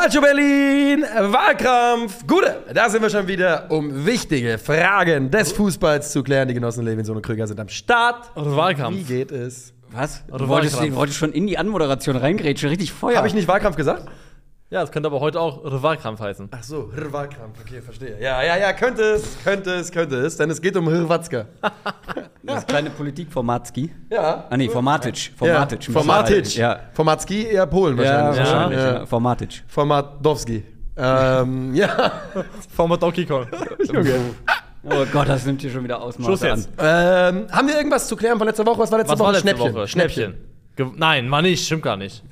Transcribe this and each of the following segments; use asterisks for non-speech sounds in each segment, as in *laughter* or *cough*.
Calcio Berlin, Wahlkampf. Gute, da sind wir schon wieder, um wichtige Fragen des Fußballs zu klären. Die Genossen Levinson und Krüger sind am Start. Wahlkampf. Wie geht es? Was? Oder Du wolltest, wolltest schon in die Anmoderation reingrätschen, richtig Feuer. Habe ich nicht Wahlkampf gesagt? Ja, das könnte aber heute auch Wahlkampf heißen. Ach so, Wahlkampf. Okay, verstehe. Ja, ja, ja, könnte es, könnte es, könnte es, denn es geht um Hrvatska. *laughs* Das kleine Politikformatski. Ja. Ah nee, Formatic. Formatic. Formatic. Formatic. Ja. Formatski eher Polen Ja, wahrscheinlich. wahrscheinlich. Ja. Ja. Formatic. Formatowski. ähm, *laughs* ja. Former Donkey Kong. Oh Gott, das nimmt hier schon wieder Ausmaße Schluss jetzt. an. Ähm, haben wir irgendwas zu klären von letzter Woche? Was war letzte Was Woche? war letzte Schnäppchen. Woche? Schnäppchen. Ge Nein, war nicht, stimmt gar nicht.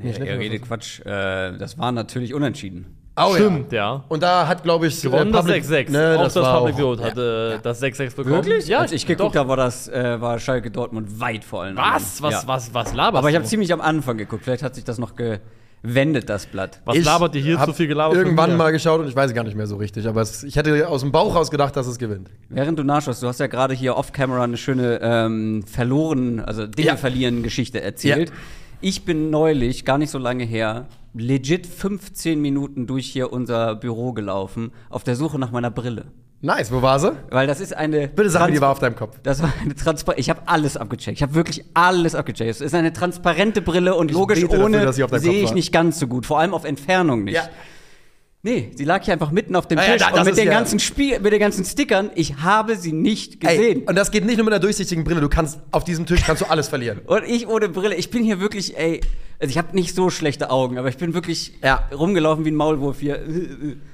Nee, ihr redet Quatsch. Äh, das war natürlich unentschieden. Oh, Stimmt, ja. ja. Und da hat, glaube ich, Gewonnen äh, das Public- 6-6. Ne, auch das, das, Public auch, Vote hatte das 6-6 bekommen. Wirklich? Ja, Als ich geguckt doch. habe, war das äh, war Schalke Dortmund weit vor allen Was? Was, Ja. was, was laberst Aber ich habe ziemlich am Anfang geguckt. Vielleicht hat sich das noch gewendet, das Blatt. Was Ich labert ihr hier zu viel gelabert? Irgendwann mal geschaut und ich weiß gar nicht mehr so richtig, aber es, ich hätte aus dem Bauch raus gedacht, dass es gewinnt. Während du nachschaust, du hast ja gerade hier off-camera eine schöne ähm, verloren, also Dinge Ja. verlieren Geschichte erzählt. Ja. Ich bin neulich, gar nicht so lange her, legit 15 Minuten durch hier unser Büro gelaufen, auf der Suche nach meiner Brille. Nice, wo war sie? Weil das ist eine. Bitte sag mir, die war auf deinem Kopf. Das war eine Transparente. Ich habe alles abgecheckt. Ich habe wirklich alles abgecheckt. Es ist eine transparente Brille und logisch bete dafür, ohne sehe ich nicht ganz so gut. Vor allem auf Entfernung nicht. Ja. Nee, sie lag hier einfach mitten auf dem ja, Tisch das und mit den ja- ganzen Spiel, mit den ganzen Stickern. Ich habe sie nicht gesehen. Ey, und das geht nicht nur mit einer durchsichtigen Brille. Du kannst auf diesem Tisch kannst du alles verlieren. Und ich ohne Brille, ich bin hier wirklich, ey, also ich habe nicht so schlechte Augen, aber ich bin wirklich Ja. rumgelaufen wie ein Maulwurf hier.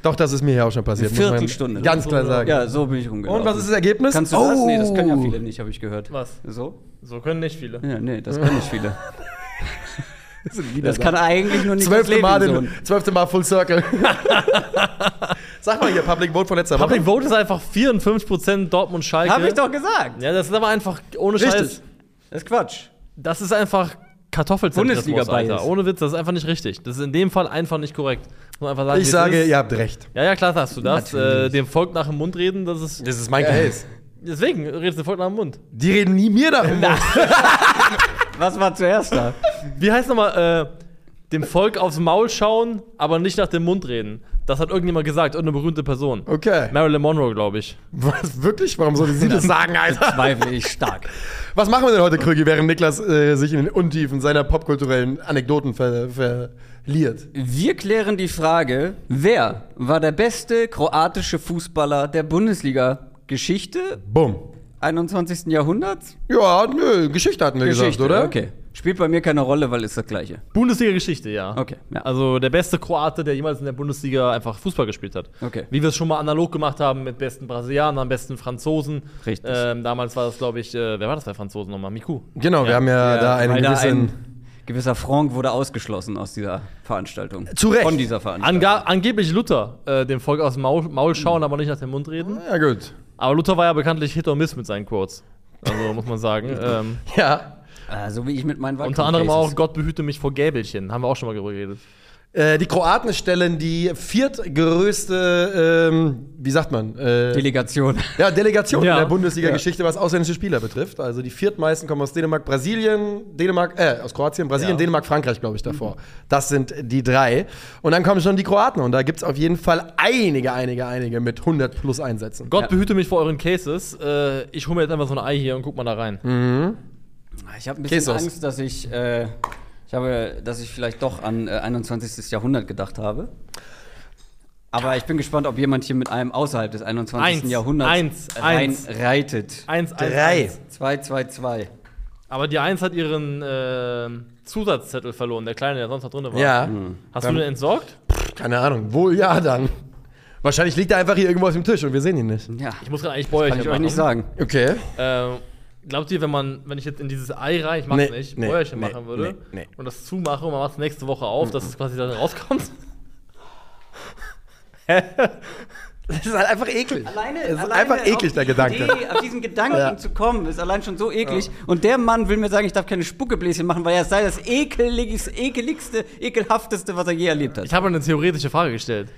Doch, das ist mir hier auch schon passiert. Viertelstunde. Ganz klar sagen. Ja, so bin ich rumgelaufen. Und was ist das Ergebnis? Kannst du das? Oh. Nee, das können ja viele nicht, habe ich gehört. Was? So? So können nicht viele. Ja, nee, das können nicht viele. *laughs* Das, Das kann eigentlich nur Niklas zwölfte Mal, den, zwölfte Mal Full Circle. *laughs* Sag mal hier, Public Vote von letzter Woche. Public Vote ist einfach 54% Dortmund Schalke. Hab ich doch gesagt. Ja, das ist aber einfach ohne Richtig. Scheiß. Das ist Quatsch. Das ist einfach Kartoffelzentrismus. Alter. Ohne Witz, das ist einfach nicht richtig. Das ist in dem Fall einfach nicht korrekt. Muss einfach sagen, wie Ich es sage, ist. ihr habt recht. Ja, ja, klar sagst du das. Natürlich. Äh, dem Volk nach dem Mund reden, das ist. Das ist mein Case. Deswegen redest du Volk nach dem Mund. Die reden nie mir darum. *laughs* *laughs* Was war zuerst da? Wie heißt nochmal, äh, dem Volk aufs Maul schauen, aber nicht nach dem Mund reden? Das hat irgendjemand gesagt, irgendeine berühmte Person. Okay. Marilyn Monroe, glaube ich. Was, wirklich? Warum soll sie das sagen, Alter? *laughs* Zweifle ich stark. Was machen wir denn heute, Krügi, während Niklas äh, sich in den Untiefen seiner popkulturellen Anekdoten ver verliert? Wir klären die Frage, wer war der beste kroatische Fußballer der Bundesliga-Geschichte Bumm. 21. Jahrhunderts? Ja, nö, Geschichte hatten wir gesagt, oder? Okay. Spielt bei mir keine Rolle, weil ist das gleiche. Bundesliga-Geschichte, ja. Okay, ja. Also der beste Kroate, der jemals in der Bundesliga einfach Fußball gespielt hat. Okay. Wie wir es schon mal analog gemacht haben mit besten Brasilianern, besten Franzosen. Richtig. Ähm, damals war das, glaube ich, äh, wer war das bei Franzosen nochmal? Miku. Genau, wir Ja. haben ja, da einen gewissen. ein gewisser Franck wurde ausgeschlossen aus dieser Veranstaltung. Zu Recht. Von dieser Veranstaltung. Anga angeblich Luther, äh, dem Volk aus dem Maul, Maul schauen, aber nicht nach dem Mund reden. ja, gut. Aber Luther war ja bekanntlich Hit or Miss mit seinen Quotes. Also muss man sagen. *laughs* ähm, Ja. Ah, so wie ich mit meinen unter anderem auch Gott behüte mich vor Gäbelchen. Haben wir auch schon mal darüber geredet. Äh, die Kroaten stellen die viertgrößte, ähm, wie sagt man? Äh, Delegation. ja, Delegation Ja. in der Bundesliga-Geschichte, was ausländische Spieler betrifft. Also die viertmeisten kommen aus Dänemark, Brasilien, Dänemark, äh, aus Kroatien, Brasilien, Ja. Dänemark, Frankreich, glaube ich, davor. Das sind die drei. Und dann kommen schon die Kroaten. Und da gibt es auf jeden Fall einige, einige, einige mit 100 plus Einsätzen. Gott Ja. behüte mich vor euren Cases. Äh, ich hole mir jetzt einfach so ein Ei hier und guck mal da rein. Ich habe ein bisschen Jesus. Angst, dass ich, äh, ich habe, dass ich vielleicht doch an äh, 21. Jahrhundert gedacht habe. Aber ich bin gespannt, ob jemand hier mit einem außerhalb des 21. Eins, Jahrhunderts eins, rein eins. reitet. Eins, eins, Drei. eins. 2, 2, 2. Aber die Eins hat ihren äh, Zusatzzettel verloren, der kleine, der sonst noch drin war. Ja, Hast du den entsorgt? keine Ahnung. Wohl ja dann. Wahrscheinlich liegt er einfach hier irgendwo auf dem Tisch und wir sehen ihn nicht. Ja, Ich muss gerade eigentlich Bäuerchen kann ich euch machen. nicht sagen. Okay. Ähm, glaubt ihr, wenn man, wenn ich jetzt in dieses Ei rein, ich mach's Nee, nicht, nee, Bäuerchen nee, machen würde nee, nee. und das zumache und man macht es nächste Woche auf, dass es quasi dann rauskommt? *laughs* Das ist halt einfach eklig. Alleine, Es ist alleine einfach eklig, der Gedanke. Idee, auf diesen Gedanken Ja. zu kommen, ist allein schon so eklig. Und der Mann will mir sagen, ich darf keine Spuckebläschen machen, weil er sei das ekeligste, ekeligste, ekelhafteste, was er je erlebt hat. Ich habe eine theoretische Frage gestellt.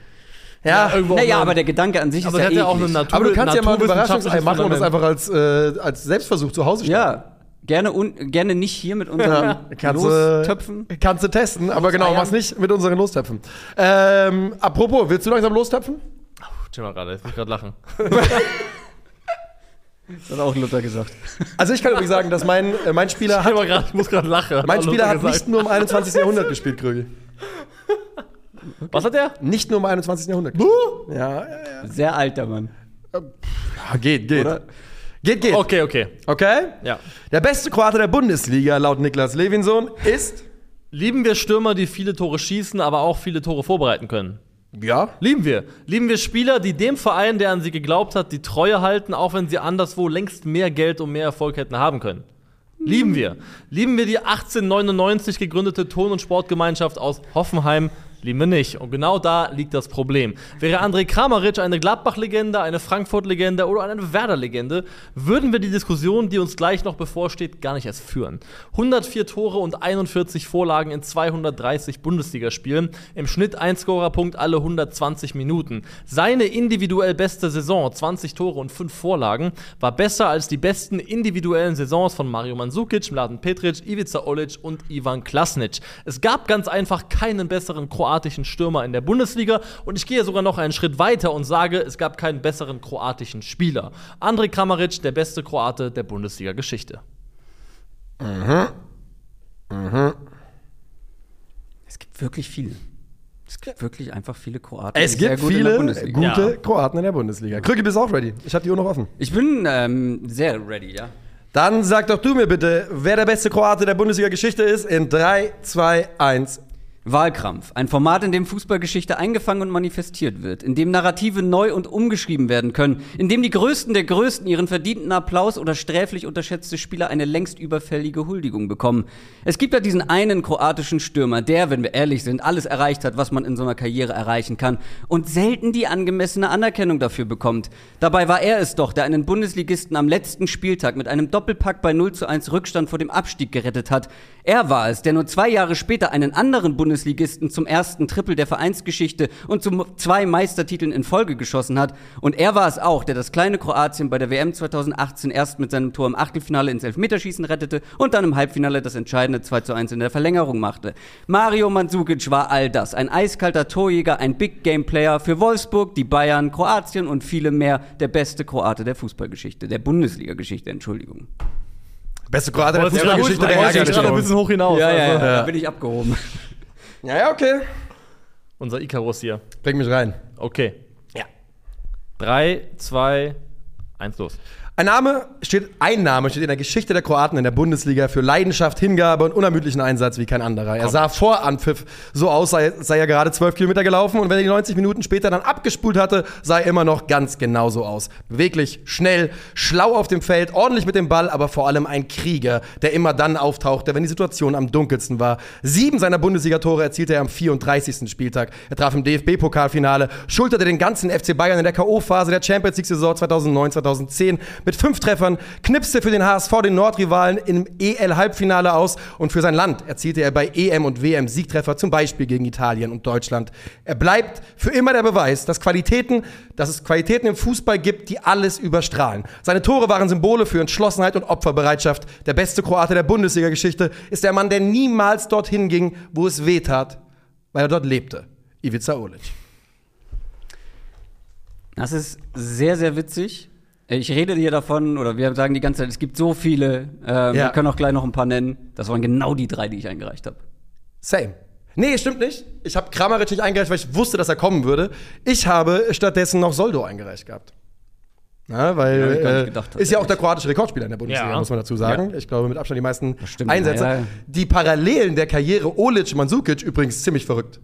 Ja, irgendwo auf Naja, aber der Gedanke an sich aber ist ja hat ja auch eine. Natur aber du kannst ja mal ein Überraschungsei machen und das einfach als, äh, als Selbstversuch zu Hause stellen. Ja, Gerne, un gerne nicht hier mit unseren Kannst du, Lostöpfen. kannst du testen, aber genau, mach's nicht mit unseren Lostöpfen. Ähm, apropos, willst du langsam lostöpfen? Chill mal gerade, jetzt muss ich gerade lachen. *laughs* Das hat auch Luther gesagt. Also ich kann übrigens sagen, dass mein, äh, mein Spieler Ich, hat, mal grad, ich muss gerade lachen. mein Spieler hat gesagt. nicht nur im 21. Jahrhundert gespielt, Krögel. Was hat der? Nicht nur im 21. Jahrhundert. gespielt. Ja, ja, Sehr alt, der Mann. ja. Geht, geht. Oder? Geht, geht. Okay, okay. Okay? Ja. Der beste Kroate der Bundesliga, laut Niklas Levinson, ist. Lieben wir Stürmer, die viele Tore schießen, aber auch viele Tore vorbereiten können? Ja. Lieben wir. Lieben wir Spieler, die dem Verein, der an sie geglaubt hat, die Treue halten, auch wenn sie anderswo längst mehr Geld und mehr Erfolg hätten haben können? Lieben wir. Lieben wir die 1899 gegründete Ton- und Sportgemeinschaft aus Hoffenheim? Lieben wir nicht. Und genau da liegt das Problem. Wäre André Kramaric eine Gladbach-Legende, eine Frankfurt-Legende oder eine Werder-Legende, würden wir die Diskussion, die uns gleich noch bevorsteht, gar nicht erst führen. 104 Tore und 41 Vorlagen in 230 Bundesligaspielen, im Schnitt ein Scorerpunkt alle 120 Minuten. Seine individuell beste Saison, 20 Tore und 5 Vorlagen, war besser als die besten individuellen Saisons von Mario Mandzukic, Mladen Petric, Ivica Olic und Ivan Klasnic. Es gab ganz einfach keinen besseren kroatischen Stürmer in der Bundesliga und ich gehe sogar noch einen Schritt weiter und sage, es gab keinen besseren kroatischen Spieler. Andrej Kramaric, der beste Kroate der Bundesliga-Geschichte. Es gibt wirklich viele. Es gibt wirklich einfach viele Kroaten. Es gibt gut in der viele Bundesliga. gute Ja. Kroaten in der Bundesliga. Krücke, bist du auch ready? Ich habe die Uhr noch offen. Ich bin ähm, sehr ready, ja. Dann sag doch du mir bitte, wer der beste Kroate der Bundesliga-Geschichte ist in 3, 2, 1. Wahlkrampf. Ein Format, in dem Fußballgeschichte eingefangen und manifestiert wird, in dem Narrative neu und umgeschrieben werden können, in dem die Größten der Größten ihren verdienten Applaus oder sträflich unterschätzte Spieler eine längst überfällige Huldigung bekommen. Es gibt ja diesen einen kroatischen Stürmer, der, wenn wir ehrlich sind, alles erreicht hat, was man in so einer Karriere erreichen kann und selten die angemessene Anerkennung dafür bekommt. Dabei war er es doch, der einen Bundesligisten am letzten Spieltag mit einem Doppelpack bei 0 zu 1 Rückstand vor dem Abstieg gerettet hat. Er war es, der nur zwei Jahre später einen anderen Bundesligisten zum ersten Triple der Vereinsgeschichte und zu zwei Meistertiteln in Folge geschossen hat. Und er war es auch, der das kleine Kroatien bei der WM 2018 erst mit seinem Tor im Achtelfinale ins Elfmeterschießen rettete und dann im Halbfinale das entscheidende 2 zu 1 in der Verlängerung machte. Mario Mandzukic war all das. Ein eiskalter Torjäger, ein Big Game Player für Wolfsburg, die Bayern, Kroatien und viele mehr. Der beste Kroate der Fußballgeschichte, der Bundesliga-Geschichte, Entschuldigung. Beste Kroate der Fußballgeschichte, gerade- der gerade ein bisschen hoch hinaus. ja, ja, ja, da bin ich abgehoben. Ja, ja, okay. Unser Icarus hier. Bring mich rein. Okay. Ja. 3, 2, 1, los. Ein Name steht, ein Name steht in der Geschichte der Kroaten in der Bundesliga für Leidenschaft, Hingabe und unermüdlichen Einsatz wie kein anderer. Er sah vor Anpfiff so aus, sei, sei er gerade 12 Kilometer gelaufen und wenn er die 90 Minuten später dann abgespult hatte, sah er immer noch ganz genauso aus. Beweglich, schnell, schlau auf dem Feld, ordentlich mit dem Ball, aber vor allem ein Krieger, der immer dann auftauchte, wenn die Situation am dunkelsten war. Sieben seiner Bundesligatore erzielte er am 34. Spieltag. Er traf im DFB-Pokalfinale, schulterte den ganzen FC Bayern in der K.O.-Phase der Champions League-Saison 2009-2010 mit fünf Treffern, knipste für den HSV den Nordrivalen im EL-Halbfinale aus und für sein Land erzielte er bei EM und WM Siegtreffer, zum Beispiel gegen Italien und Deutschland. Er bleibt für immer der Beweis, dass Qualitäten, dass es Qualitäten im Fußball gibt, die alles überstrahlen. Seine Tore waren Symbole für Entschlossenheit und Opferbereitschaft. Der beste Kroate der Bundesliga-Geschichte ist der Mann, der niemals dorthin ging, wo es weh tat, weil er dort lebte. Ivica Olic. Das ist sehr, sehr witzig. Ich rede dir davon, oder wir sagen die ganze Zeit, es gibt so viele. Ähm, Ja. Wir können auch gleich noch ein paar nennen. Das waren genau die drei, die ich eingereicht habe. Same. Nee, stimmt nicht. Ich habe Kramaric nicht eingereicht, weil ich wusste, dass er kommen würde. Ich habe stattdessen noch Soldo eingereicht gehabt. Ja, weil Ja, hab ich gar nicht äh, gedacht, ist ja auch der tatsächlich. kroatische Rekordspieler in der Bundesliga, Ja. muss man dazu sagen. Ich glaube, mit Abstand die meisten stimmt, Einsätze. ja, ja. Die Parallelen der Karriere Olic-Mandzukic übrigens ziemlich verrückt.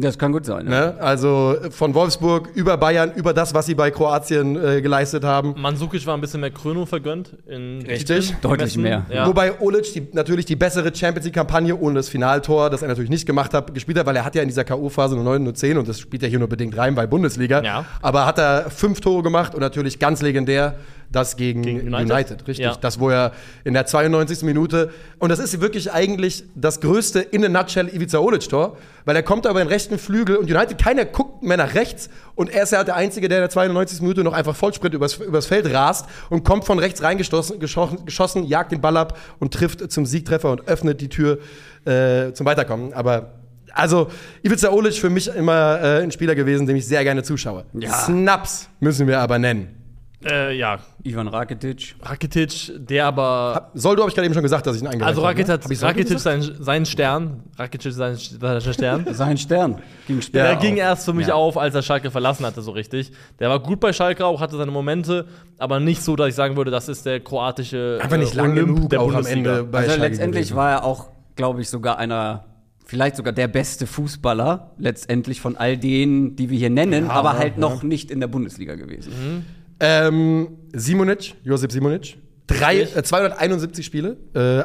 Das kann gut sein. Ja. Ne? Also äh, von Wolfsburg über Bayern, über das, was sie bei Kroatien äh, geleistet haben. Mandzukic war ein bisschen mehr Krönung vergönnt. In Richtig. Deutlich Messen. mehr. Ja. Wobei Olic die, natürlich die bessere Champions League-Kampagne ohne das Finaltor, das er natürlich nicht gemacht hat, gespielt hat, weil er hat ja in dieser K.O.-Phase nur 9, nur 10 und das spielt ja hier nur bedingt rein bei Bundesliga. Ja. Aber hat er fünf Tore gemacht und natürlich ganz legendär das gegen, Gegen United. United? Richtig. Ja. Das, wo er in der 92. Minute, und das ist wirklich eigentlich das größte in a nutshell Ivica Olic-Tor, weil er kommt aber in recht rechten Flügel und United, keiner guckt mehr nach rechts und er ist ja der Einzige, der in der 92. Minute noch einfach Vollsprint übers, übers Feld rast und kommt von rechts reingeschossen, geschossen, geschossen, jagt den Ball ab und trifft zum Siegtreffer und öffnet die Tür äh, zum Weiterkommen. Aber also, Ivica Olic für mich immer äh, ein Spieler gewesen, dem ich sehr gerne zuschaue. Ja. Snaps müssen wir aber nennen. Äh, ja, Ivan Rakitic. Rakitic, der aber. Soldo habe ich gerade eben schon gesagt, dass ich ihn eingereicht Also habe. Rakitic hat Hab ich Soldo Rakitic gesagt? sein, sein Stern. Rakitic sein, sein Stern. *laughs* Sein Stern. Gegen Der Ja, ging erst für mich Ja. auf, als er Schalke verlassen hatte, so richtig. Der war gut bei Schalke auch, hatte seine Momente, aber nicht so, dass ich sagen würde, das ist der kroatische Einfach nicht äh, lang Olymp genug der auch am. Ende bei Also Schalke letztendlich gewesen. war er auch, glaube ich, sogar einer, vielleicht sogar der beste Fußballer letztendlich von all denen, die wir hier nennen, aber halt noch nicht in der Bundesliga gewesen. Ähm, Simonic, Josip Simonic. Drei, äh, 271 Spiele. Äh,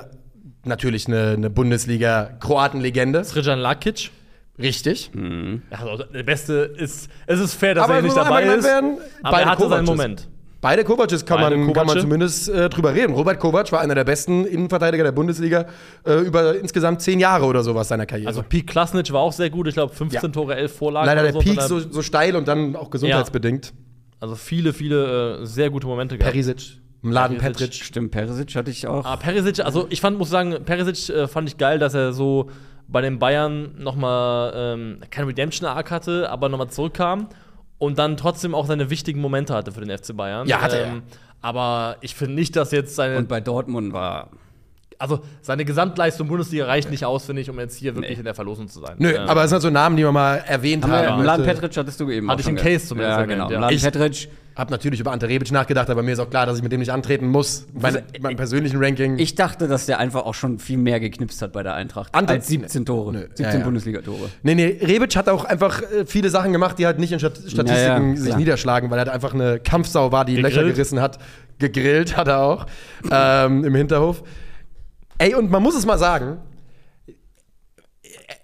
natürlich eine, eine Bundesliga-Kroaten-Legende. Srđan Lakic. Richtig. Ja, also der Beste ist, es ist fair, dass Aber er nicht dabei ist. werden, aber beide er hatte seinen Kovacs. Moment. Beide Kovacs kann, Beide man, kann man zumindest äh, drüber reden. Robert Kovac war einer der besten Innenverteidiger der Bundesliga äh, über insgesamt zehn Jahre oder sowas seiner Karriere. Also Pete Klasnic war auch sehr gut, ich glaube 15 Ja. Tore, 11 Vorlagen. Leider der Peak so. so, so steil und dann auch gesundheitsbedingt. Also viele, viele äh, sehr gute Momente gehabt. Perisic, Mladen Perisic. Petric. Stimmt, Perisic hatte ich auch. Ah, Perisic, also ich fand, muss sagen, Perisic äh, fand ich geil, dass er so bei den Bayern nochmal ähm, keine Redemption-Arc hatte, aber nochmal zurückkam und dann trotzdem auch seine wichtigen Momente hatte für den FC Bayern. Ja, hatte er. Ähm, aber ich finde nicht, dass jetzt seine, Und bei Dortmund war. Also seine Gesamtleistung Bundesliga reicht nicht aus, finde ich, um jetzt hier wirklich Nee. in der Verlosung zu sein. Nö, Ähm, aber es sind so Namen, die wir mal erwähnt haben. Ja, Mladen. Petric hattest du eben Hatte ich im Case zumindest Ja, genau. ja. Mladen Ich- Petric. Hab natürlich über Ante Rebic nachgedacht, aber mir ist auch klar, dass ich mit dem nicht antreten muss. Mein, meinem persönlichen Ranking. Ich dachte, dass der einfach auch schon viel mehr geknipst hat bei der Eintracht. Ante- als 17 Tore. Nö. 17 Ja, ja. Bundesliga-Tore. Nee, nee, Rebic hat auch einfach äh, viele Sachen gemacht, die halt nicht in Stat Statistiken Ja, ja, sich niederschlagen, weil er halt einfach eine Kampfsau war, die Gegrillt? Löcher gerissen hat. Gegrillt hat er auch ähm, im Hinterhof. Ey, und man muss es mal sagen,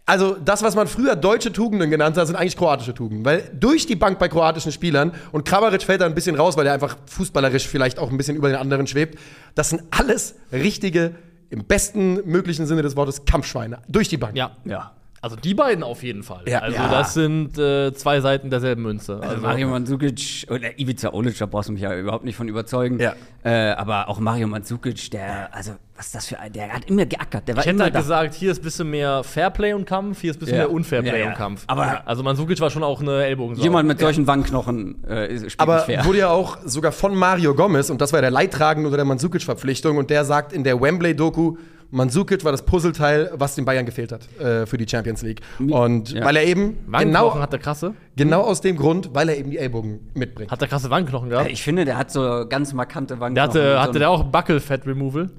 also das, was man früher deutsche Tugenden genannt hat, sind eigentlich kroatische Tugenden. Weil durch die Bank bei kroatischen Spielern, und Kramaric fällt da ein bisschen raus, weil er einfach fußballerisch vielleicht auch ein bisschen über den anderen schwebt, das sind alles richtige, im besten möglichen Sinne des Wortes, Kampfschweine. Durch die Bank. ja. Ja. Also die beiden auf jeden Fall. Ja. also Ja. das sind äh, zwei Seiten derselben Münze. Also Also, Mario Mandzukic oder Ivica Olic, da brauchst du mich ja überhaupt nicht von überzeugen. Ja. Äh, aber auch Mario Mandzukic, der, also, was ist das für ein, der hat immer geackert. Der war ich hätte immer halt da. gesagt, hier ist ein bisschen mehr Fairplay und Kampf, hier ist ein bisschen Ja. mehr Unfairplay Ja, ja. und Kampf. Aber- also Mansukic war schon auch eine Ellbogensau. Jemand mit solchen Wangenknochen äh, ist- spielt Aber nicht fair. wurde ja auch sogar von Mario Gomez, und das war der Leidtragende unter der Mandzukic-Verpflichtung, und der sagt in der Wembley-Doku, Mandzukic war das Puzzleteil, was den Bayern gefehlt hat äh, für die Champions League. Und Ja. weil er eben Wangenknochen genau, hat der krasse. genau aus dem Grund, weil er eben die Ellbogen mitbringt. Hat der krasse Wangenknochen gehabt. ich finde, der hat so ganz markante Der Wangenknochen. hatte, und hatte so der auch Buckelfett-Removal?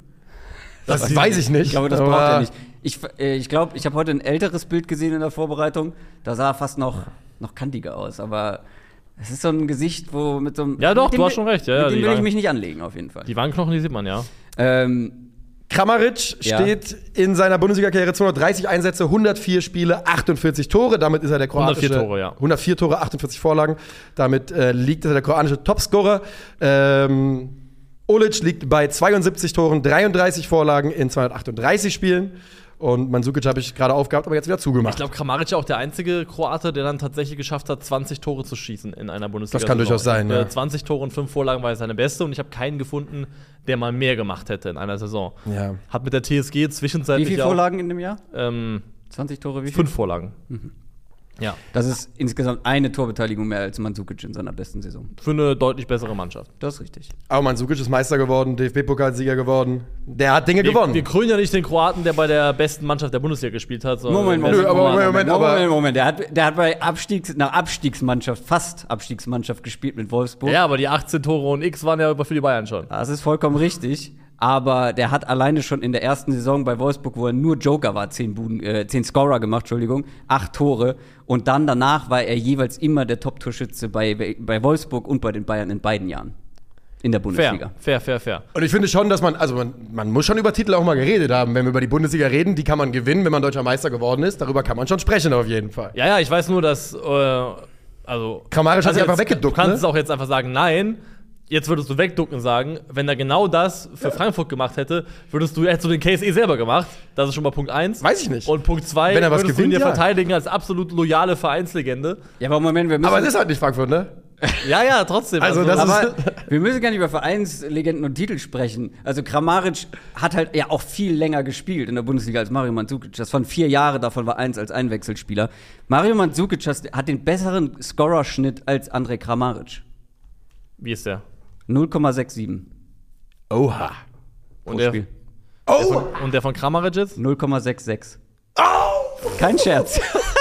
Das weiß ich nicht. Ich glaube, das braucht er nicht. Ich, äh, ich glaube, ich habe heute ein älteres Bild gesehen in der Vorbereitung. Da sah er fast noch, noch kantiger aus. Aber es ist so ein Gesicht, wo mit so einem. Ja, doch, dem du hast schon recht, ja, ja, mit dem die will ich Wangen- mich nicht anlegen, auf jeden Fall. Die Wangenknochen, die sieht man ja. Ähm, Kramaric Ja. steht in seiner Bundesliga-Karriere 230 Einsätze, 104 Spiele, 48 Tore. Damit ist er der kroatische 104 Tore, ja. 104 Tore, 48 Vorlagen. Damit äh, liegt er der kroatische Topscorer. Ähm, Olic liegt bei 72 Toren, 33 Vorlagen in 238 Spielen. Und Mandzukic habe ich gerade aufgehabt, aber jetzt wieder zugemacht. Ich glaube, Kramaric ist auch der einzige Kroate, der dann tatsächlich geschafft hat, 20 Tore zu schießen in einer Bundesliga. Das kann durchaus sein, ja. 20 Tore und 5 Vorlagen war seine beste und ich habe keinen gefunden, der mal mehr gemacht hätte in einer Saison. Ja. Hat mit der TSG wie zwischenzeitlich viele auch, Vorlagen in dem Jahr? Ähm, 20 Tore, wie viel? fünf Vorlagen. Mhm. Ja, Das ist insgesamt eine Torbeteiligung mehr als Mandzukic in seiner besten Saison. für eine deutlich bessere Mannschaft. Das ist richtig. Aber Mandzukic ist Meister geworden, DFB-Pokalsieger geworden. Der hat Dinge Wir, gewonnen. wir krönen ja nicht den Kroaten, der bei der besten Mannschaft der Bundesliga gespielt hat. Moment, Moment, Moment, Moment, Moment, aber- Moment, Moment. Der hat, der hat bei Abstiegs, einer Abstiegsmannschaft, fast Abstiegsmannschaft gespielt mit Wolfsburg. Ja, aber die 18 Tore und X waren ja für die Bayern schon. Das ist vollkommen richtig. Aber der hat alleine schon in der ersten Saison bei Wolfsburg, wo er nur Joker war, zehn, Buden, äh, zehn Scorer gemacht, Entschuldigung, acht Tore. Und dann danach war er jeweils immer der Top-Torschütze bei, bei Wolfsburg und bei den Bayern in beiden Jahren. In der Bundesliga. Fair, fair, fair, fair. Und ich finde schon, dass man, also man, man muss schon über Titel auch mal geredet haben. Wenn wir über die Bundesliga reden, die kann man gewinnen, wenn man deutscher Meister geworden ist. Darüber kann man schon sprechen, auf jeden Fall. Ja, ja, ich weiß nur, dass, äh, also. Kramaric hat sich einfach weggeduckt, Du kannst ne? es auch jetzt einfach sagen, nein. Jetzt würdest du wegducken und sagen, wenn er genau das für Frankfurt gemacht hätte, würdest du, hättest du den Case eh selber gemacht. Das ist schon mal Punkt 1. Weiß ich nicht. Und Punkt 2, Wenn er was würdest gewinnt, du ihn dir ja. verteidigen als absolut loyale Vereinslegende. Ja, aber Moment, wir müssen, Aber es ist halt nicht Frankfurt, ne? Ja, ja, trotzdem. Also das aber *laughs* wir müssen gar nicht über Vereinslegenden und Titel sprechen. Also Kramaric hat halt ja auch viel länger gespielt in der Bundesliga als Mario Mandzukic. Das waren vier Jahre, davon war eins als Einwechselspieler. Mario Mandzukic hat hat den besseren Scorerschnitt als André Kramaric. Wie ist der? 0,67 Oha. Und pro der, Spiel. Oh! und der von Kramaric jetzt? 0,66. Kein Scherz. *laughs*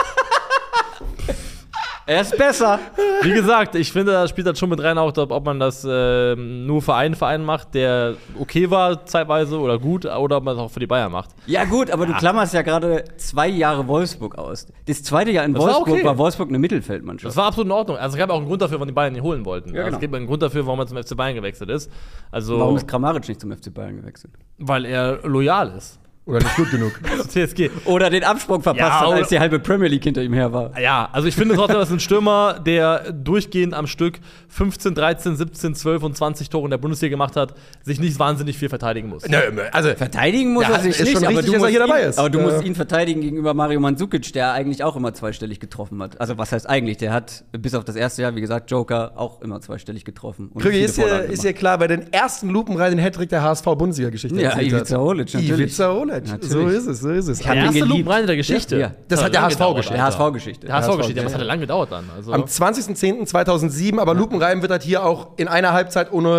er ist besser. Wie gesagt, ich finde, da spielt das schon mit rein, auch ob man das ähm, nur für einen Verein macht, der okay war zeitweise oder gut, oder ob man es auch für die Bayern macht. Ja gut, aber du klammerst ja gerade zwei Jahre Wolfsburg aus. Das zweite Jahr in Das war Wolfsburg okay. war Wolfsburg eine Mittelfeldmannschaft. Das war absolut in Ordnung. Also es gab auch einen Grund dafür, warum die Bayern ihn holen wollten. Ja, also, genau. es gibt einen Grund dafür, warum er zum FC Bayern gewechselt ist. Also, Warum ist Kramaric nicht zum FC Bayern gewechselt? weil er loyal ist. Oder nicht gut genug. *laughs* TSG. Oder den Absprung verpasst Ja, hat, als die halbe Premier League hinter ihm her war. Ja, also ich finde trotzdem, das ist ein Stürmer, der durchgehend am Stück 15, 13, 17, 12 und 20 Tore in der Bundesliga gemacht hat, sich nicht wahnsinnig viel verteidigen muss. Nö, also, Verteidigen muss Ja, er sich ist nicht, schon aber richtig, du, dass er musst hier ihn, dabei ist. aber du Ja. musst ihn verteidigen gegenüber Mario Mandzukic, der eigentlich auch immer zweistellig getroffen hat. Also was heißt eigentlich? Der hat bis auf das erste Jahr, wie gesagt, Joker auch immer zweistellig getroffen. Und Krüge, ist Vorlagen ist dir klar, bei den ersten lupenreinen Hattrick der HSV-Bundesliga-Geschichte Ja? Ivica Holic, natürlich. Ivica Natürlich. so ist es, so ist es. Ich Der erste. Lupenrein der Geschichte. Ja, ja. Das hat der HSV-Geschichte. HSV-Geschichte. Der HSV-Geschichte, Ja, aber das hat ja lange gedauert dann. Also, Am 20.10.2007, aber Lupenrein wird halt hier auch in einer Halbzeit ohne,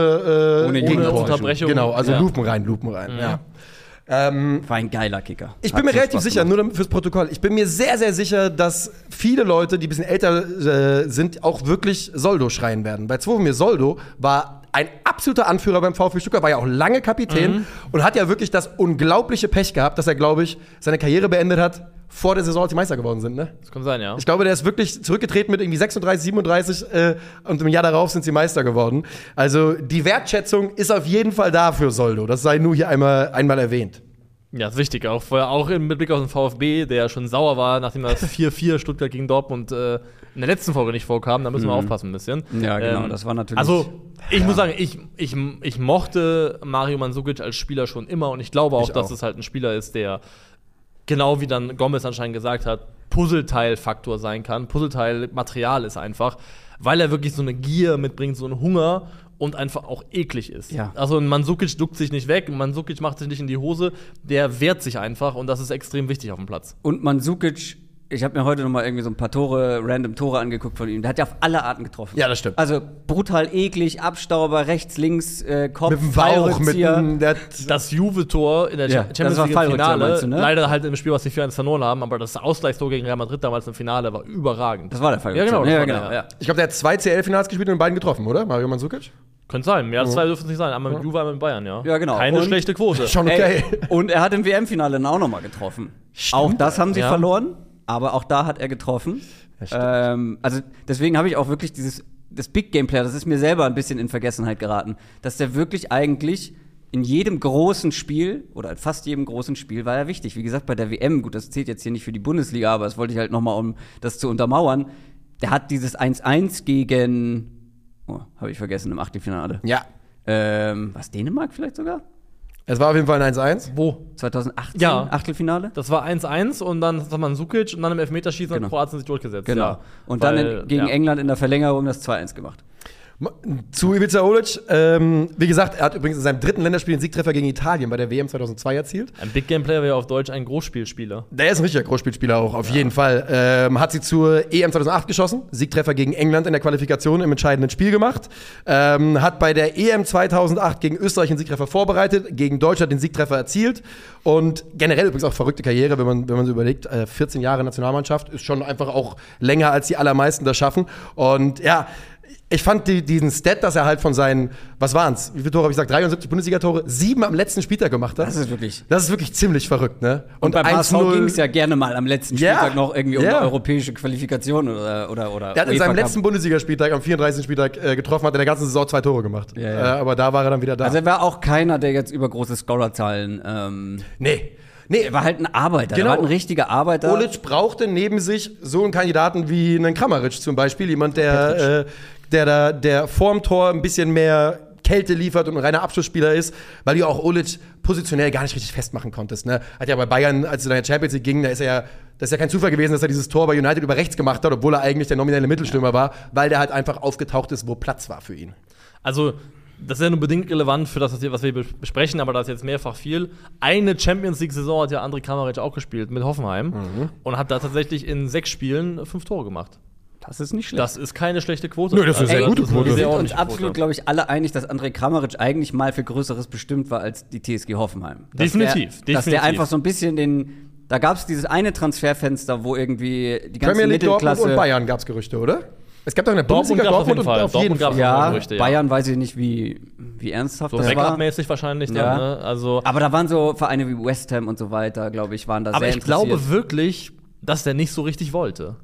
äh, Ohne Gegentor. Unterbrechung. Genau, also Ja. Lupenrein, Lupenrein, ja. Ähm, War ein geiler Kicker. Ich Hat bin mir relativ Spaß sicher, gemacht. nur fürs Protokoll, ich bin mir sehr, sehr sicher, dass viele Leute, die ein bisschen älter äh, sind, auch wirklich Soldo schreien werden. Bei Zwovomir Soldo war ein absoluter Anführer beim VfB Stuttgart, war ja auch lange Kapitän Mhm. und hat ja wirklich das unglaubliche Pech gehabt, dass er, glaube ich, seine Karriere beendet hat, vor der Saison, als die Meister geworden sind. Ne? das kann sein, ja. Ich glaube, der ist wirklich zurückgetreten mit irgendwie 36, 37 äh, und im Jahr darauf sind sie Meister geworden. Also die Wertschätzung ist auf jeden Fall da für Soldo. Das sei nur hier einmal, einmal erwähnt. Ja, ist wichtig. Auch, vorher- auch im Blick auf den VfB, der schon sauer war, nachdem *laughs* das 4-4 Stuttgart gegen Dortmund äh, in der letzten Folge nicht vorkam. Da müssen wir aufpassen ein bisschen. Mhm. Ja, genau, das war natürlich- Also, ich muss sagen, ich, ich, ich mochte Mario Mandzukic als Spieler schon immer und ich glaube auch, Ich dass auch. es halt ein Spieler ist, der genau wie dann Gomez anscheinend gesagt hat, Puzzleteil-Faktor sein kann. Puzzleteil-Material ist einfach, weil er wirklich so eine Gier mitbringt, so einen Hunger und einfach auch eklig ist. Ja. Also ein Mandzukic duckt sich nicht weg, ein Mandzukic macht sich nicht in die Hose, der wehrt sich einfach und das ist extrem wichtig auf dem Platz. Und Mandzukic, ich habe mir heute noch mal irgendwie so ein paar Tore, random Tore angeguckt von ihm. Der hat ja auf alle Arten getroffen. Ja, das stimmt. Also brutal eklig, Abstauber, rechts, links, äh, Kopf, Mit dem Bauch, mit dem, der, Das Juve-Tor in der Ja, Champions das war League Finale, du, ne? leider halt im Spiel, was die 4-1 verloren haben, aber das Ausgleichstor gegen Real Madrid damals im Finale war überragend. Das war der Fall. Ja, genau. Ja, genau. der, Ja. ich glaube, der hat zwei CL-Finals gespielt und in beiden getroffen, oder? Mario Mandzukic? Könnte sein. Mehr als zwei dürfen es nicht sein. Einmal mit Juve, einmal mit Bayern, ja. Ja, genau. Keine Und- schlechte Quote. Schon okay. Ey, und er hat im WM-Finale dann auch noch mal getroffen. auch das haben sie Ja. verloren, aber auch da hat er getroffen. ähm, also deswegen habe ich auch wirklich dieses das Big Game Player, das ist mir selber ein bisschen in Vergessenheit geraten, dass der wirklich eigentlich in jedem großen Spiel oder in fast jedem großen Spiel war er wichtig. Wie gesagt, bei der WM, gut, das zählt jetzt hier nicht für die Bundesliga, aber das wollte ich halt noch mal, um das zu untermauern. Der hat dieses 1-1 gegen, oh, habe ich vergessen, im Achtelfinale. Ja. Ähm, was, Dänemark vielleicht sogar? Es war auf jeden Fall ein 1-1. Wo? 2018, Ja. Achtelfinale? Das war 1-1 und dann hat man Sukic und dann im Elfmeterschießen Genau. hat Kroatien sich durchgesetzt. Genau. Ja. Und Weil, dann in, gegen ja. England in der Verlängerung das 2-1 gemacht. Zu Ivica Olic, ähm, wie gesagt, er hat übrigens in seinem dritten Länderspiel den Siegtreffer gegen Italien bei der WM 2002 erzielt. Ein Big Game Player wäre auf Deutsch ein Großspielspieler. Der ist ein richtiger Großspielspieler auch, auf jeden Fall. Ähm, hat sie zur EM 2008 geschossen, Siegtreffer gegen England in der Qualifikation im entscheidenden Spiel gemacht. Ähm, hat bei der EM 2008 gegen Österreich den Siegtreffer vorbereitet, gegen Deutschland den Siegtreffer erzielt. Und generell übrigens auch verrückte Karriere, wenn man, wenn man so überlegt. Äh, 14 Jahre Nationalmannschaft ist schon einfach auch länger, als die allermeisten das schaffen. Und ja, ich fand die, diesen Stat, dass er halt von seinen, was waren's? Wie viele Tore habe ich gesagt? 73 Bundesliga-Tore, sieben am letzten Spieltag gemacht hat. Das ist wirklich. Das ist wirklich ziemlich verrückt, ne? Und, beim HSV 1-0 ging es ja gerne mal am letzten Ja. Spieltag noch irgendwie um Ja. eine europäische Qualifikation oder oder oder. Der hat in seinem letzten Bundesligaspieltag am 34. Spieltag äh, getroffen, hat in der ganzen Saison zwei Tore gemacht. Ja, ja. Äh, aber da war er dann wieder da. Also er war auch keiner, der jetzt über große Scorerzahlen. Ähm, nee. Nee, er war halt ein Arbeiter. Genau. Er war ein richtiger Arbeiter. Olic brauchte neben sich so einen Kandidaten wie einen Kramaric zum Beispiel, jemand, der, äh, der da, der vorm Tor ein bisschen mehr Kälte liefert und ein reiner Abschlussspieler ist, weil du auch Olic positionell gar nicht richtig festmachen konntest. Ne? Hat ja bei Bayern, als es in der Champions League ging, da ist er ja, das ist ja kein Zufall gewesen, dass er dieses Tor bei United über rechts gemacht hat, obwohl er eigentlich der nominelle Mittelstürmer war, weil der halt einfach aufgetaucht ist, wo Platz war für ihn. Also, das ist ja nur bedingt relevant für das, was wir- besprechen, aber das ist jetzt mehrfach viel. Eine Champions League-Saison hat ja André Kramaric auch gespielt mit Hoffenheim Mhm. und hat da tatsächlich in sechs Spielen fünf Tore gemacht. Das ist nicht schlecht. Das ist keine schlechte Quote. Nö, das ist eine sehr gute eine Quote. wir sind uns absolut, glaube ich, alle einig, dass André Kramaric eigentlich mal für Größeres bestimmt war als die TSG Hoffenheim. Dass Definitiv, Der, Dass definitiv. der einfach so ein bisschen den. Da gab es dieses eine Transferfenster, wo irgendwie die ganze Premier League, Dortmund Mittelklasse. und Bayern gab es Gerüchte, oder? Es gab doch in der Dortmund Bundesliga gab's auf jeden Dortmund Fall. auf jeden Dortmund Fall. Gerüchte, ja. Bayern weiß ich nicht, wie, wie ernsthaft So das war. Backup-mäßig wahrscheinlich dann, Ja. ne? Also, Aber da waren so Vereine wie West Ham und so weiter, glaube ich, waren da aber sehr ich glaube wirklich, dass der nicht so richtig wollte.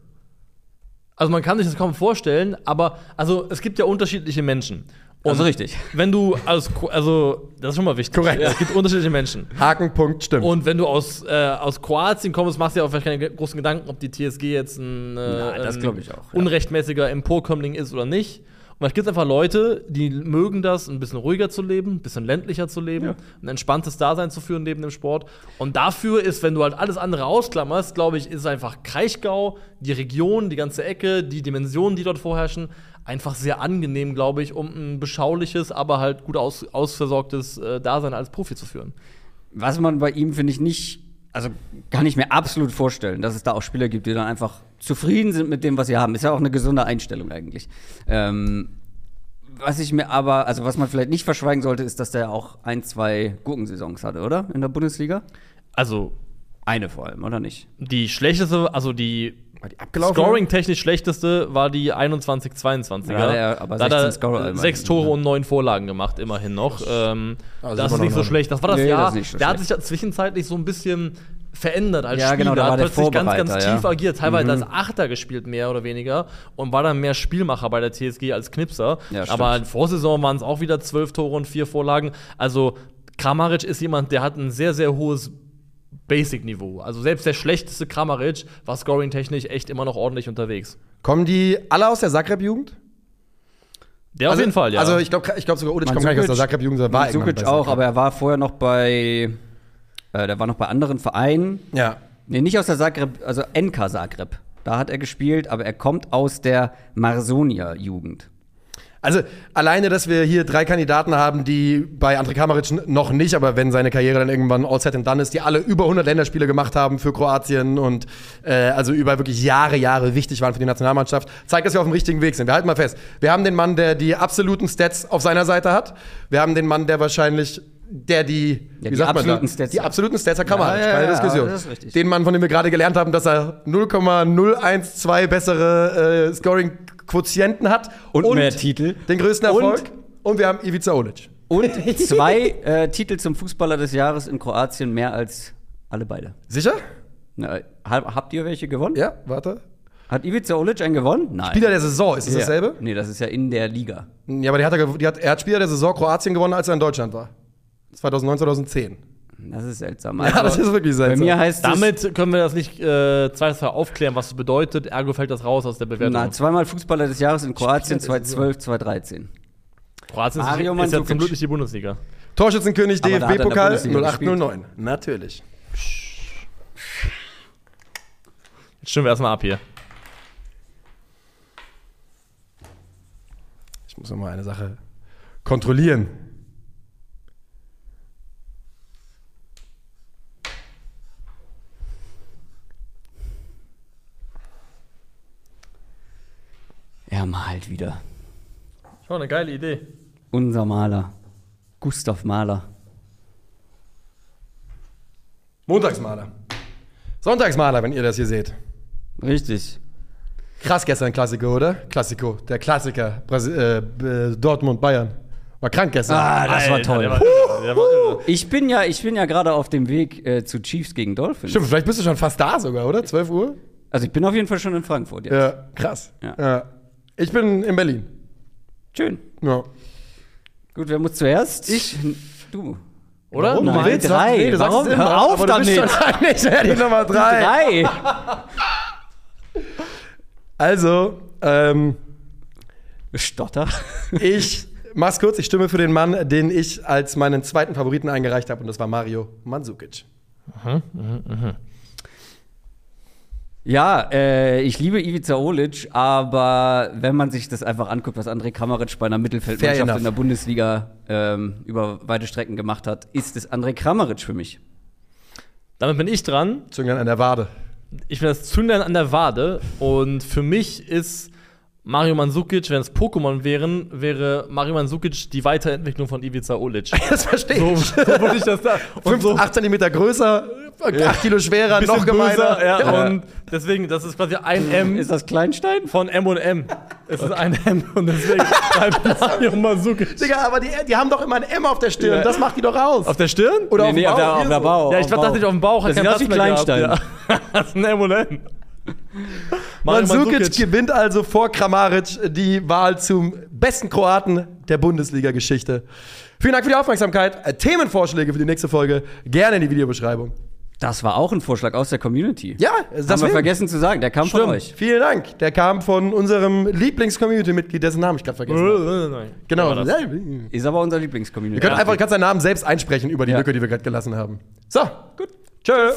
Also man kann sich das kaum vorstellen, aber also es gibt ja unterschiedliche Menschen. Und Also richtig. Wenn du als also das ist schon mal wichtig. Korrekt. Es gibt unterschiedliche Menschen. Haken, Punkt, stimmt. Und wenn du aus, äh, aus Kroatien kommst, machst du dir auch vielleicht keine großen Gedanken, ob die TSG jetzt ein, äh, Nein, das ein glaub ich auch, ja. unrechtmäßiger Emporkömmling ist oder nicht. Und es gibt einfach Leute, die mögen das, ein bisschen ruhiger zu leben, ein bisschen ländlicher zu leben, ein entspanntes Dasein zu führen neben dem Sport. Und dafür ist, wenn du halt alles andere ausklammerst, glaube ich, ist einfach Kraichgau, die Region, die ganze Ecke, die Dimensionen, die dort vorherrschen, einfach sehr angenehm, glaube ich, um ein beschauliches, aber halt gut aus, ausversorgtes äh, Dasein als Profi zu führen. Was man bei ihm, finde ich, nicht, also kann ich mir absolut vorstellen, dass es da auch Spieler gibt, die dann einfach zufrieden sind mit dem, was sie haben. Ist ja auch eine gesunde Einstellung eigentlich. Ähm, was ich mir aber, also was man vielleicht nicht verschweigen sollte, ist, dass der auch ein, zwei Gurkensaisons hatte, oder? In der Bundesliga? Also Eine vor allem, oder nicht? Die schlechteste, also die War die abgelaufen? Scoring-technisch schlechteste war die 21-22er. Ja, der- aber da hat 16 er Scorer sechs Tore und neun Vorlagen gemacht, immerhin noch. Ähm, Also das ist nicht so schlecht. Das war das Nee, Jahr. das so der hat sich ja zwischenzeitlich so ein bisschen verändert als Ja, Spieler. genau, da war hat der plötzlich ganz, ganz tief ja. agiert, teilweise Mhm. als Achter gespielt, mehr oder weniger, und war dann mehr Spielmacher bei der TSG als Knipser. Ja, stimmt. Aber in Vorsaison waren es auch wieder zwölf Tore und vier Vorlagen. Also Kramaric ist jemand, der hat ein sehr, sehr hohes Basic-Niveau. Also selbst der schlechteste Kramaric war scoring-technisch echt immer noch ordentlich unterwegs. Kommen die alle aus der Zagreb-Jugend? Der auf jeden Fall, ja. Also ich glaube ich glaub sogar Ulic kommt gar nicht aus der Zagreb-Jugend, war bei auch, aber er war vorher noch bei, äh, der war noch bei anderen Vereinen. Ja. Nee, nicht aus der Zagreb, also NK Zagreb. Da hat er gespielt, aber er kommt aus der Marsonia-Jugend. Also alleine, dass wir hier drei Kandidaten haben, die bei André Kamaric noch nicht, aber wenn seine Karriere dann irgendwann all set and done ist, die alle über 100 Länderspiele gemacht haben für Kroatien und äh, also über wirklich Jahre, Jahre wichtig waren für die Nationalmannschaft, zeigt, dass wir auf dem richtigen Weg sind. Wir halten mal fest. Wir haben den Mann, der die absoluten Stats auf seiner Seite hat. Wir haben den Mann, der wahrscheinlich der die, Ja, wie die sagt man absoluten da? Stats die absoluten Stats hat Kamaric, Ja, ja, keine Diskussion. das ist richtig. Den Mann, von dem wir gerade gelernt haben, dass er 0,012 bessere äh, Scoring-Quotienten hat Und mehr Titel. den größten Und- Erfolg. Und, wir haben Ivica Olic. Und *laughs* zwei äh, Titel zum Fußballer des Jahres in Kroatien, mehr als alle beide. Sicher? Na, hab- habt ihr welche gewonnen? Ja, warte. Hat Ivica Olic einen gewonnen? Nein. Spieler der Saison, ist es Ja. dasselbe? Nee, das ist ja in der Liga. Ja, aber der hat, er die hat, er hat Spieler der Saison Kroatien gewonnen, als er in Deutschland war. 2009, 2010. Das ist seltsam. Ja, das ist wirklich seltsam. Bei mir heißt es, Damit können wir das nicht äh, zweifelsfrei aufklären, was das bedeutet. Ergo fällt das raus aus der Bewertung. na, zweimal Fußballer des Jahres in Kroatien Spieler der 2012, 2013. Kroatien ist, Mario ist ja zum. Glück nicht die Bundesliga. Torschützenkönig DFB-Pokal Bundesliga 0809. Natürlich. Jetzt stimmen wir erstmal ab hier. Ich muss noch mal eine Sache kontrollieren. Er malt wieder. Schon eine geile Idee. Unser Maler. Gustav Mahler. Montagsmaler. Sonntagsmaler, wenn ihr das hier seht. Richtig. Krass gestern Klassiker, oder? Klassiko, der Klassiker. Brasi äh, äh, Dortmund, Bayern. War krank gestern. Ah, das war Alter, toll. Der war, der war. Ich bin ja, ich bin ja gerade auf dem Weg äh, zu Chiefs gegen Dolphins. Stimmt, vielleicht bist du schon fast da sogar, oder? 12 Uhr? Also ich bin auf jeden Fall schon in Frankfurt jetzt. Ja, krass. Ja. Ja. Ich bin in Berlin. Schön. Ja. Gut, wer muss zuerst? Ich. Du. Oder? Warum? Nein, willst drei. Nee, du sagst Warum? es immer, Hör auf aber du bist damit. Schon, die Nummer drei. Drei. *laughs* Also, ähm, Stotter. *laughs* Ich mach's kurz, ich stimme für den Mann, den ich als meinen zweiten Favoriten eingereicht habe, und das war Mario Mandzukic. Ja, äh, ich liebe Ivica Olic, aber wenn man sich das einfach anguckt, was André Kramaric bei einer Mittelfeldmannschaft in der Bundesliga ähm, über weite Strecken gemacht hat, ist es André Kramaric für mich. Damit bin ich dran. Zünglein an der Wade. Ich bin das Zündlein an der Wade und für mich ist Mario Mandzukic, wenn es Pokémon wären, wäre Mario Mandzukic die Weiterentwicklung von Ivica Olic. *laughs* Das verstehe So, ich. so würde ich das da. Und 5, so 8 Zentimeter größer, 8 Kilo schwerer, noch gemeiner. böser, ja, Und deswegen, das ist quasi ein M Ist das Kleinstein? von M und M. Es ist ein M und deswegen *laughs* bleibt Mario Mandzukic. Digga, aber die, die haben doch immer ein M auf der Stirn. Ja. Das macht die doch aus. Auf der Stirn? Oder Nee, auf nee, dem auf Bauch. der. Bauch. Ja, ich dachte nicht auf dem Bauch. Das sieht aus wie Kleinstein. Ja. *laughs* Das ist ein M und M. Mario Mandzukic gewinnt also vor Kramaric die Wahl zum besten Kroaten der Bundesliga-Geschichte. Vielen Dank für die Aufmerksamkeit. Äh, Themenvorschläge für die nächste Folge gerne in die Videobeschreibung. Das war auch ein Vorschlag aus der Community. Ja, das haben wir vergessen zu sagen. Der kam von euch. Vielen Dank. Der kam von unserem Lieblings-Community-Mitglied, dessen Namen ich gerade vergessen habe. Genau. War das. Ja, Ihr Ist aber unser Lieblingscommunity. könnt einfach kannst seinen Namen selbst einsprechen über die Ja. Lücke, die wir gerade gelassen haben. So, gut. Tschö.